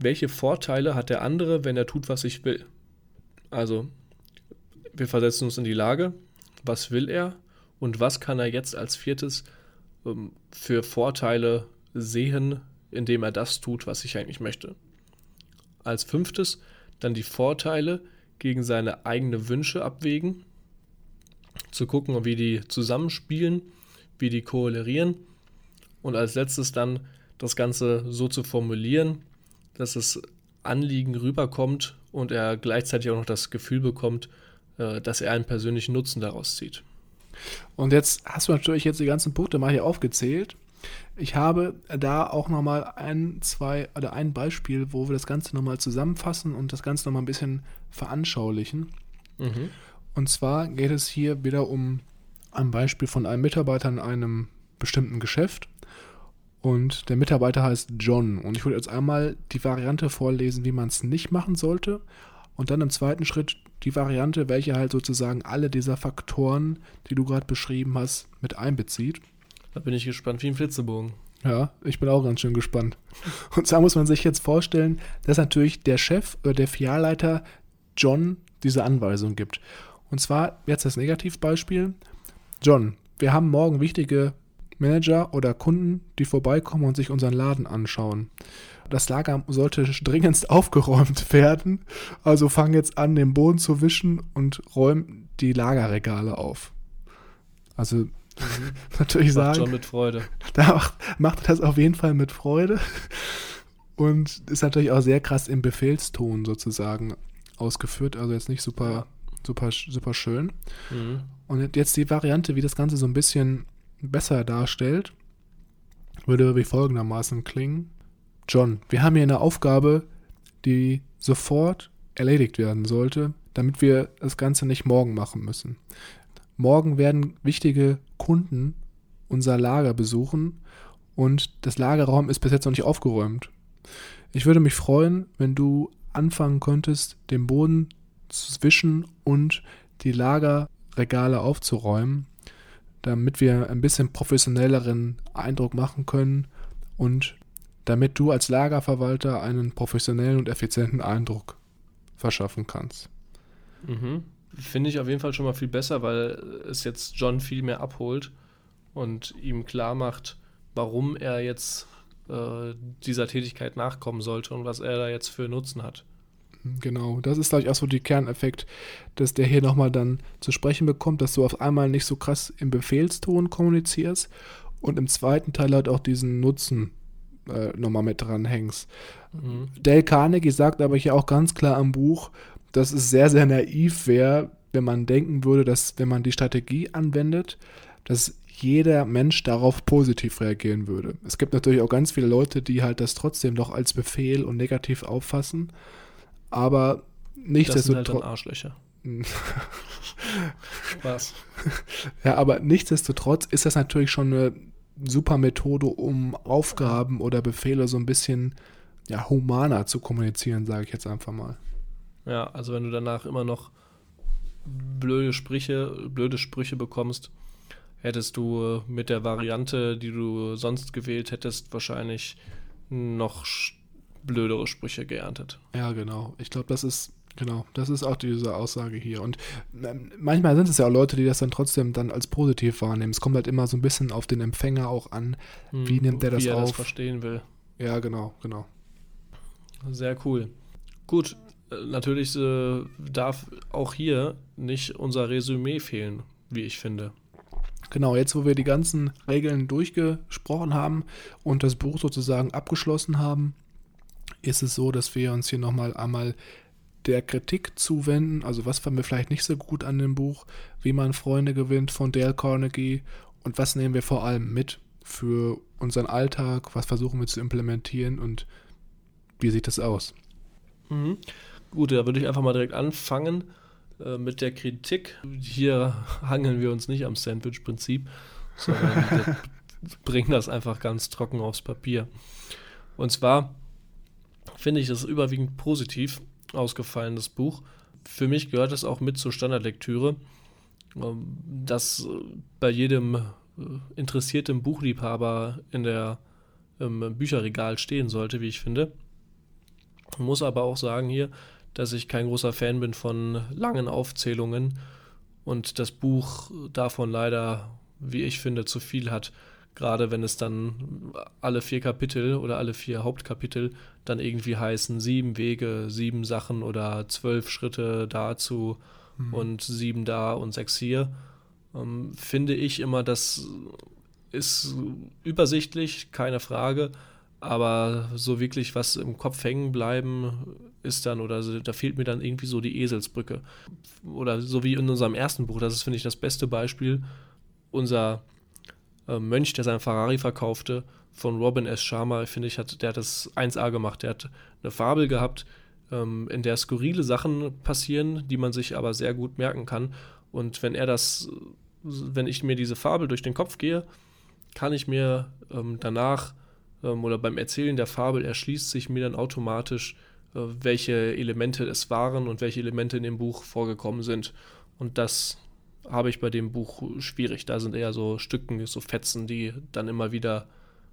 welche Vorteile hat der andere, wenn er tut, was ich will? Also, wir versetzen uns in die Lage, was will er und was kann er jetzt als viertes ähm, für Vorteile sehen, indem er das tut, was ich eigentlich möchte. Als fünftes dann die Vorteile gegen seine eigenen Wünsche abwägen, zu gucken, wie die zusammenspielen, wie die korrelieren und als letztes dann das Ganze so zu formulieren, dass das Anliegen rüberkommt und er gleichzeitig auch noch das Gefühl bekommt, äh, dass er einen persönlichen Nutzen daraus zieht. Und jetzt hast du natürlich jetzt die ganzen Punkte mal hier aufgezählt. Ich habe da auch nochmal ein, zwei oder ein Beispiel, wo wir das Ganze nochmal zusammenfassen und das Ganze nochmal ein bisschen veranschaulichen. Mhm. Und zwar geht es hier wieder um ein Beispiel von einem Mitarbeiter in einem bestimmten Geschäft. Und der Mitarbeiter heißt John. Und ich würde jetzt einmal die Variante vorlesen, wie man es nicht machen sollte. Und dann im zweiten Schritt die Variante, welche halt sozusagen alle dieser Faktoren, die du gerade beschrieben hast, mit einbezieht. Da bin ich gespannt wie ein Flitzebogen. Ja, ich bin auch ganz schön gespannt. Und zwar muss man sich jetzt vorstellen, dass natürlich der Chef oder der Filialleiter John diese Anweisung gibt. Und zwar jetzt das Negativbeispiel. John, wir haben morgen wichtige Manager oder Kunden, die vorbeikommen und sich unseren Laden anschauen. Das Lager sollte dringendst aufgeräumt werden. Also fang jetzt an, den Boden zu wischen und räum die Lagerregale auf. Also mhm. natürlich Macht sagen. John mit Freude. Da macht, macht das auf jeden Fall mit Freude. Und ist natürlich auch sehr krass im Befehlston sozusagen ausgeführt. Also jetzt nicht super, super, super schön. Mhm. Und jetzt die Variante, wie das Ganze so ein bisschen besser darstellt, würde wie folgendermaßen klingen. John, wir haben hier eine Aufgabe, die sofort erledigt werden sollte, damit wir das Ganze nicht morgen machen müssen. Morgen werden wichtige Kunden unser Lager besuchen und das Lagerraum ist bis jetzt noch nicht aufgeräumt. Ich würde mich freuen, wenn du anfangen könntest, den Boden zu wischen und die Lagerregale aufzuräumen, damit wir ein bisschen professionelleren Eindruck machen können und damit du als Lagerverwalter einen professionellen und effizienten Eindruck verschaffen kannst. Mhm. Finde ich auf jeden Fall schon mal viel besser, weil es jetzt John viel mehr abholt und ihm klar macht, warum er jetzt äh, dieser Tätigkeit nachkommen sollte und was er da jetzt für Nutzen hat. Genau, das ist, glaube ich, auch so der Kerneffekt, dass der hier nochmal dann zu sprechen bekommt, dass du auf einmal nicht so krass im Befehlston kommunizierst und im zweiten Teil halt auch diesen Nutzen äh, nochmal mit dran hängst. Mhm. Dale Carnegie sagt aber hier auch ganz klar am Buch, dass es sehr, sehr naiv wäre, wenn man denken würde, dass wenn man die Strategie anwendet, dass jeder Mensch darauf positiv reagieren würde. Es gibt natürlich auch ganz viele Leute, die halt das trotzdem noch als Befehl und negativ auffassen, aber nichtsdestotrotz. Halt Arschlöcher. Spaß. Ja, aber nichtsdestotrotz ist das natürlich schon eine super Methode, um Aufgaben oder Befehle so ein bisschen ja, humaner zu kommunizieren, sage ich jetzt einfach mal. Ja, also wenn du danach immer noch blöde Sprüche, blöde Sprüche bekommst, hättest du mit der Variante, die du sonst gewählt hättest, wahrscheinlich noch blödere Sprüche geerntet. Ja, genau. Ich glaube, das ist Genau, das ist auch diese Aussage hier. Und ähm, manchmal sind es ja auch Leute, die das dann trotzdem dann als positiv wahrnehmen. Es kommt halt immer so ein bisschen auf den Empfänger auch an. Wie hm, nimmt der das wie er auf? das verstehen will. Ja, genau, genau. Sehr cool. Gut, äh, natürlich äh, darf auch hier nicht unser Resümee fehlen, wie ich finde. Genau, jetzt wo wir die ganzen Regeln durchgesprochen haben und das Buch sozusagen abgeschlossen haben, ist es so, dass wir uns hier nochmal einmal der Kritik zuwenden. Also was fanden wir vielleicht nicht so gut an dem Buch, wie man Freunde gewinnt von Dale Carnegie und was nehmen wir vor allem mit für unseren Alltag, was versuchen wir zu implementieren und wie sieht das aus? Mhm. Gut, da würde ich einfach mal direkt anfangen äh, mit der Kritik. Hier hangeln wir uns nicht am Sandwich-Prinzip, sondern bringen das einfach ganz trocken aufs Papier. Und zwar finde ich das überwiegend positiv, ausgefallen, das Buch. Für mich gehört es auch mit zur Standardlektüre, ähm, das äh, bei jedem äh, interessierten Buchliebhaber in der im Bücherregal stehen sollte, wie ich finde. Muss aber auch sagen hier, dass ich kein großer Fan bin von langen Aufzählungen und das Buch davon leider, wie ich finde, zu viel hat. Gerade wenn es dann alle vier Kapitel oder alle vier Hauptkapitel dann irgendwie heißen, sieben Wege, sieben Sachen oder zwölf Schritte dazu mhm. und sieben da und sechs hier, ähm, finde ich immer, das ist übersichtlich, keine Frage. Aber so wirklich was im Kopf hängen bleiben ist dann, oder da fehlt mir dann irgendwie so die Eselsbrücke. Oder so wie in unserem ersten Buch, das ist, finde ich, das beste Beispiel. Unser Mönch, der seinen Ferrari verkaufte, von Robin S. Sharma, finde ich, hat, der hat das 1A gemacht. Der hat eine Fabel gehabt, ähm, in der skurrile Sachen passieren, die man sich aber sehr gut merken kann. Und wenn er das, wenn ich mir diese Fabel durch den Kopf gehe, kann ich mir ähm, danach ähm, oder beim Erzählen der Fabel erschließt sich mir dann automatisch, äh, welche Elemente es waren und welche Elemente in dem Buch vorgekommen sind. Und das habe ich bei dem Buch schwierig. Da sind eher so Stücken, so Fetzen, die dann immer wieder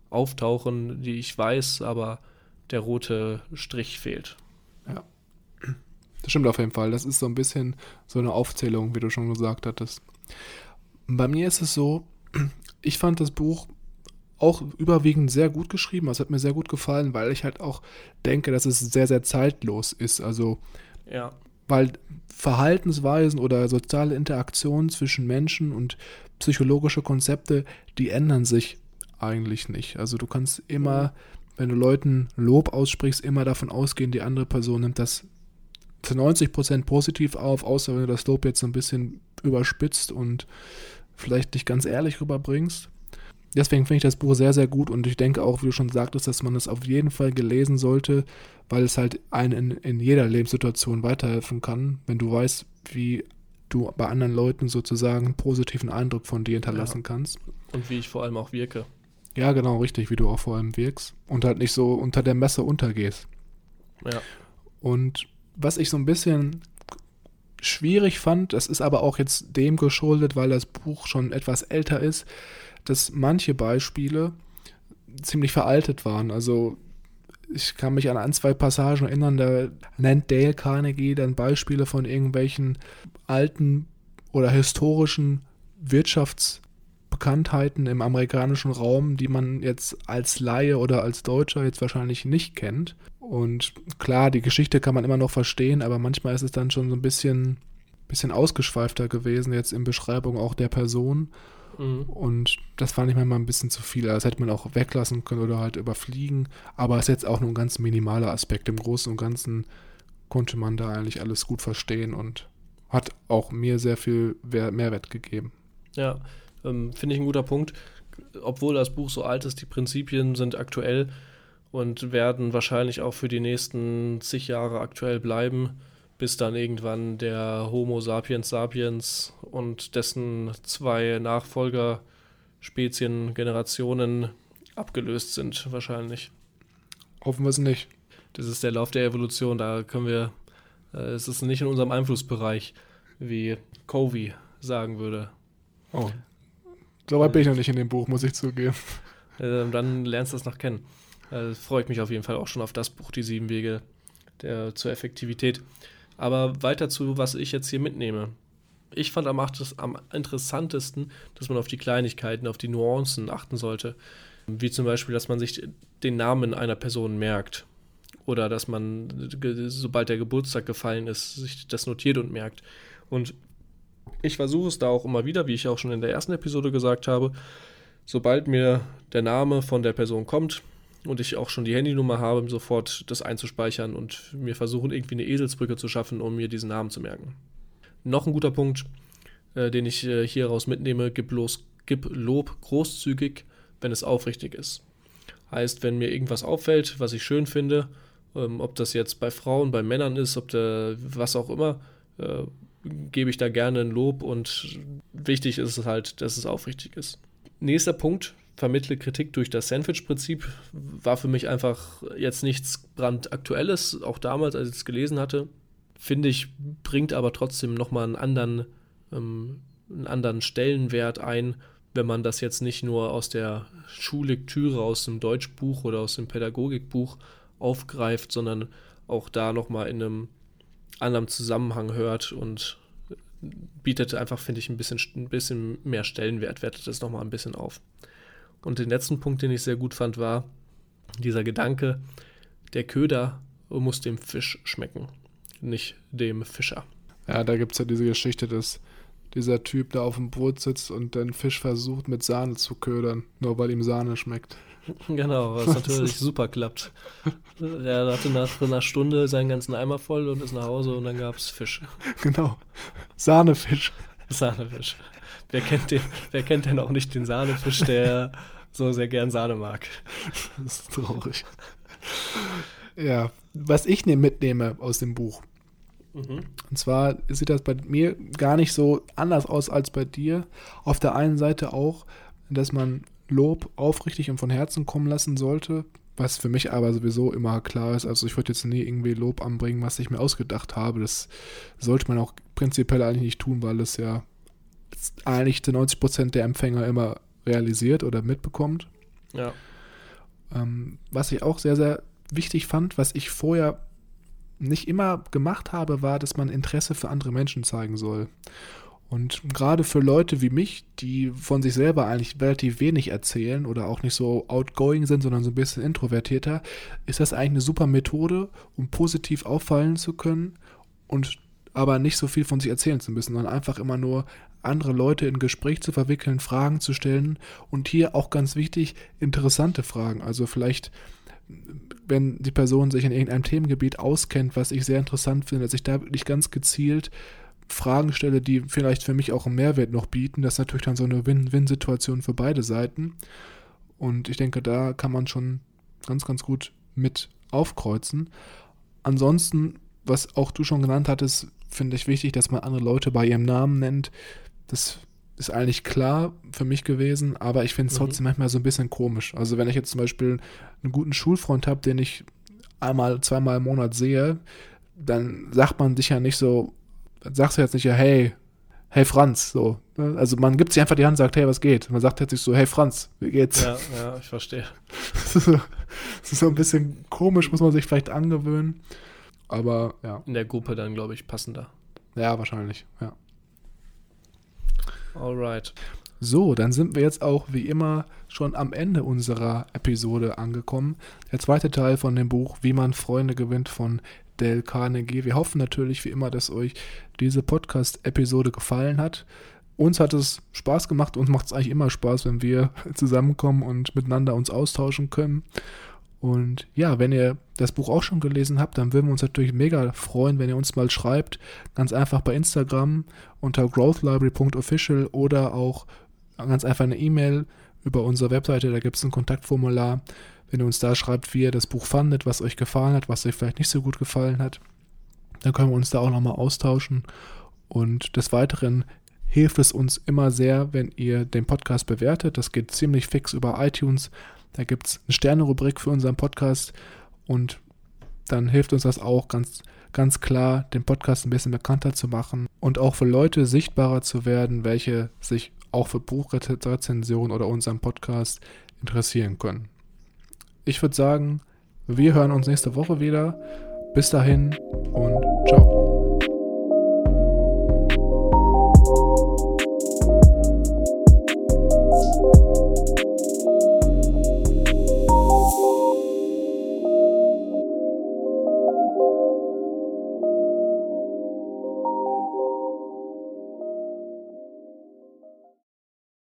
auftauchen, die ich weiß, aber der rote Strich fehlt. Ja. Das stimmt auf jeden Fall. Das ist so ein bisschen so eine Aufzählung, wie du schon gesagt hattest. Bei mir ist es so, ich fand das Buch auch überwiegend sehr gut geschrieben. Es hat mir sehr gut gefallen, weil ich halt auch denke, dass es sehr, sehr zeitlos ist. Also, ja. Weil Verhaltensweisen oder soziale Interaktionen zwischen Menschen und psychologische Konzepte, die ändern sich eigentlich nicht. Also du kannst immer, mhm. wenn du Leuten Lob aussprichst, immer davon ausgehen, die andere Person nimmt das zu 90% positiv auf, außer wenn du das Lob jetzt ein bisschen überspitzt und vielleicht nicht ganz ehrlich rüberbringst. Deswegen finde ich das Buch sehr, sehr gut und ich denke auch, wie du schon sagtest, dass man es auf jeden Fall gelesen sollte, weil es halt einen in, in jeder Lebenssituation weiterhelfen kann, wenn du weißt, wie du bei anderen Leuten sozusagen einen positiven Eindruck von dir hinterlassen ja. kannst. Und wie ich vor allem auch wirke. Ja, genau, richtig, wie du auch vor allem wirkst und halt nicht so unter der Messe untergehst. Ja. Und was ich so ein bisschen schwierig fand, das ist aber auch jetzt dem geschuldet, weil das Buch schon etwas älter ist, dass manche Beispiele ziemlich veraltet waren. Also ich kann mich an ein, zwei Passagen erinnern, da nennt Dale Carnegie dann Beispiele von irgendwelchen alten oder historischen Wirtschaftsbekanntheiten im amerikanischen Raum, die man jetzt als Laie oder als Deutscher jetzt wahrscheinlich nicht kennt. Und klar, die Geschichte kann man immer noch verstehen, aber manchmal ist es dann schon so ein bisschen, bisschen ausgeschweifter gewesen, jetzt in Beschreibung auch der Person. Mhm. Und das fand ich manchmal ein bisschen zu viel. Das hätte man auch weglassen können oder halt überfliegen. Aber es ist jetzt auch nur ein ganz minimaler Aspekt. Im Großen und Ganzen konnte man da eigentlich alles gut verstehen und hat auch mir sehr viel Mehrwert gegeben. Ja, ähm, finde ich ein guter Punkt. Obwohl das Buch so alt ist, die Prinzipien sind aktuell und werden wahrscheinlich auch für die nächsten zig Jahre aktuell bleiben bis dann irgendwann der Homo sapiens sapiens und dessen zwei Nachfolgerspezien, Generationen abgelöst sind, wahrscheinlich. Hoffen wir es nicht. Das ist der Lauf der Evolution, da können wir, äh, es ist nicht in unserem Einflussbereich, wie Covey sagen würde. Oh. So weit bin ich noch nicht in dem Buch, muss ich zugeben. Äh, dann lernst du das noch kennen. Äh, freue ich mich auf jeden Fall auch schon auf das Buch, die sieben Wege der, zur Effektivität. Aber weiter zu, was ich jetzt hier mitnehme. Ich fand am, am interessantesten, dass man auf die Kleinigkeiten, auf die Nuancen achten sollte. Wie zum Beispiel, dass man sich den Namen einer Person merkt. Oder dass man, sobald der Geburtstag gefallen ist, sich das notiert und merkt. Und ich versuche es da auch immer wieder, wie ich auch schon in der ersten Episode gesagt habe, sobald mir der Name von der Person kommt, und ich auch schon die Handynummer habe, sofort das einzuspeichern und mir versuchen, irgendwie eine Eselsbrücke zu schaffen, um mir diesen Namen zu merken. Noch ein guter Punkt, äh, den ich äh, hieraus mitnehme, gib, los, gib Lob großzügig, wenn es aufrichtig ist. Heißt, wenn mir irgendwas auffällt, was ich schön finde, ähm, ob das jetzt bei Frauen, bei Männern ist, ob der, was auch immer, äh, gebe ich da gerne ein Lob und wichtig ist es halt, dass es aufrichtig ist. Nächster Punkt, vermittle Kritik durch das Sandwich-Prinzip war für mich einfach jetzt nichts brandaktuelles, auch damals, als ich es gelesen hatte. Finde ich, bringt aber trotzdem nochmal einen anderen, ähm, einen anderen Stellenwert ein, wenn man das jetzt nicht nur aus der Schullektüre, aus dem Deutschbuch oder aus dem Pädagogikbuch aufgreift, sondern auch da nochmal in einem anderen Zusammenhang hört und bietet einfach, finde ich, ein bisschen, ein bisschen mehr Stellenwert, wertet das nochmal ein bisschen auf. Und den letzten Punkt, den ich sehr gut fand, war dieser Gedanke, der Köder muss dem Fisch schmecken, nicht dem Fischer. Ja, da gibt es ja diese Geschichte, dass dieser Typ da auf dem Boot sitzt und den Fisch versucht mit Sahne zu ködern, nur weil ihm Sahne schmeckt. Genau, was natürlich super klappt. Er hatte nach einer Stunde seinen ganzen Eimer voll und ist nach Hause und dann gab es Fisch. Genau. Sahnefisch. Sahnefisch. Wer, kennt den, wer kennt denn auch nicht den Sahnefisch, der so sehr gern Sahne mag? Das ist traurig. Ja, was ich ne-, mitnehme aus dem Buch. Mhm. Und zwar sieht das bei mir gar nicht so anders aus als bei dir. Auf der einen Seite auch, dass man Lob aufrichtig und von Herzen kommen lassen sollte, was für mich aber sowieso immer klar ist. Also ich würde jetzt nie irgendwie Lob anbringen, was ich mir ausgedacht habe. Das sollte man auch prinzipiell eigentlich nicht tun, weil es ja eigentlich zu 90 Prozent der Empfänger immer realisiert oder mitbekommt. Ja. Ähm, was ich auch sehr, sehr wichtig fand, was ich vorher nicht immer gemacht habe, war, dass man Interesse für andere Menschen zeigen soll. Und gerade für Leute wie mich, die von sich selber eigentlich relativ wenig erzählen oder auch nicht so outgoing sind, sondern so ein bisschen introvertierter, ist das eigentlich eine super Methode, um positiv auffallen zu können und aber nicht so viel von sich erzählen zu müssen, sondern einfach immer nur andere Leute in Gespräch zu verwickeln, Fragen zu stellen und hier auch ganz wichtig, interessante Fragen. Also vielleicht wenn die Person sich in irgendeinem Themengebiet auskennt, was ich sehr interessant finde, dass ich da wirklich ganz gezielt Fragen stelle, die vielleicht für mich auch einen Mehrwert noch bieten. Das ist natürlich dann so eine Win-Win-Situation für beide Seiten. Und ich denke, da kann man schon ganz, ganz gut mit aufkreuzen. Ansonsten, was auch du schon genannt hattest, finde ich wichtig, dass man andere Leute bei ihrem Namen nennt. Das ist eigentlich klar für mich gewesen, aber ich finde es mhm. trotzdem manchmal so ein bisschen komisch. Also wenn ich jetzt zum Beispiel einen guten Schulfreund habe, den ich einmal, zweimal im Monat sehe, dann sagt man sich ja nicht so, dann sagst du jetzt nicht ja, hey, hey Franz, so. Ne? Also man gibt sich einfach die Hand und sagt, hey, was geht? Man sagt jetzt nicht so, hey Franz, wie geht's? Ja, ja, ich verstehe. das ist so ein bisschen komisch, muss man sich vielleicht angewöhnen. Aber ja. In der Gruppe dann, glaube ich, passender. Ja, wahrscheinlich, ja. Alright. So, dann sind wir jetzt auch wie immer schon am Ende unserer Episode angekommen. Der zweite Teil von dem Buch Wie man Freunde gewinnt von Dale Carnegie. Wir hoffen natürlich wie immer, dass euch diese Podcast-Episode gefallen hat. Uns hat es Spaß gemacht, uns macht es eigentlich immer Spaß, wenn wir zusammenkommen und miteinander uns austauschen können. Und ja, wenn ihr das Buch auch schon gelesen habt, dann würden wir uns natürlich mega freuen, wenn ihr uns mal schreibt. Ganz einfach bei Instagram unter growthlibrary.official oder auch ganz einfach eine E-Mail über unsere Webseite. Da gibt es ein Kontaktformular. Wenn ihr uns da schreibt, wie ihr das Buch fandet, was euch gefallen hat, was euch vielleicht nicht so gut gefallen hat, dann können wir uns da auch nochmal austauschen. Und des Weiteren hilft es uns immer sehr, wenn ihr den Podcast bewertet. Das geht ziemlich fix über iTunes. Da gibt es eine Sterne-Rubrik für unseren Podcast und dann hilft uns das auch ganz, ganz klar, den Podcast ein bisschen bekannter zu machen und auch für Leute sichtbarer zu werden, welche sich auch für Buchrezensionen oder unseren Podcast interessieren können. Ich würde sagen, wir hören uns nächste Woche wieder. Bis dahin und ciao.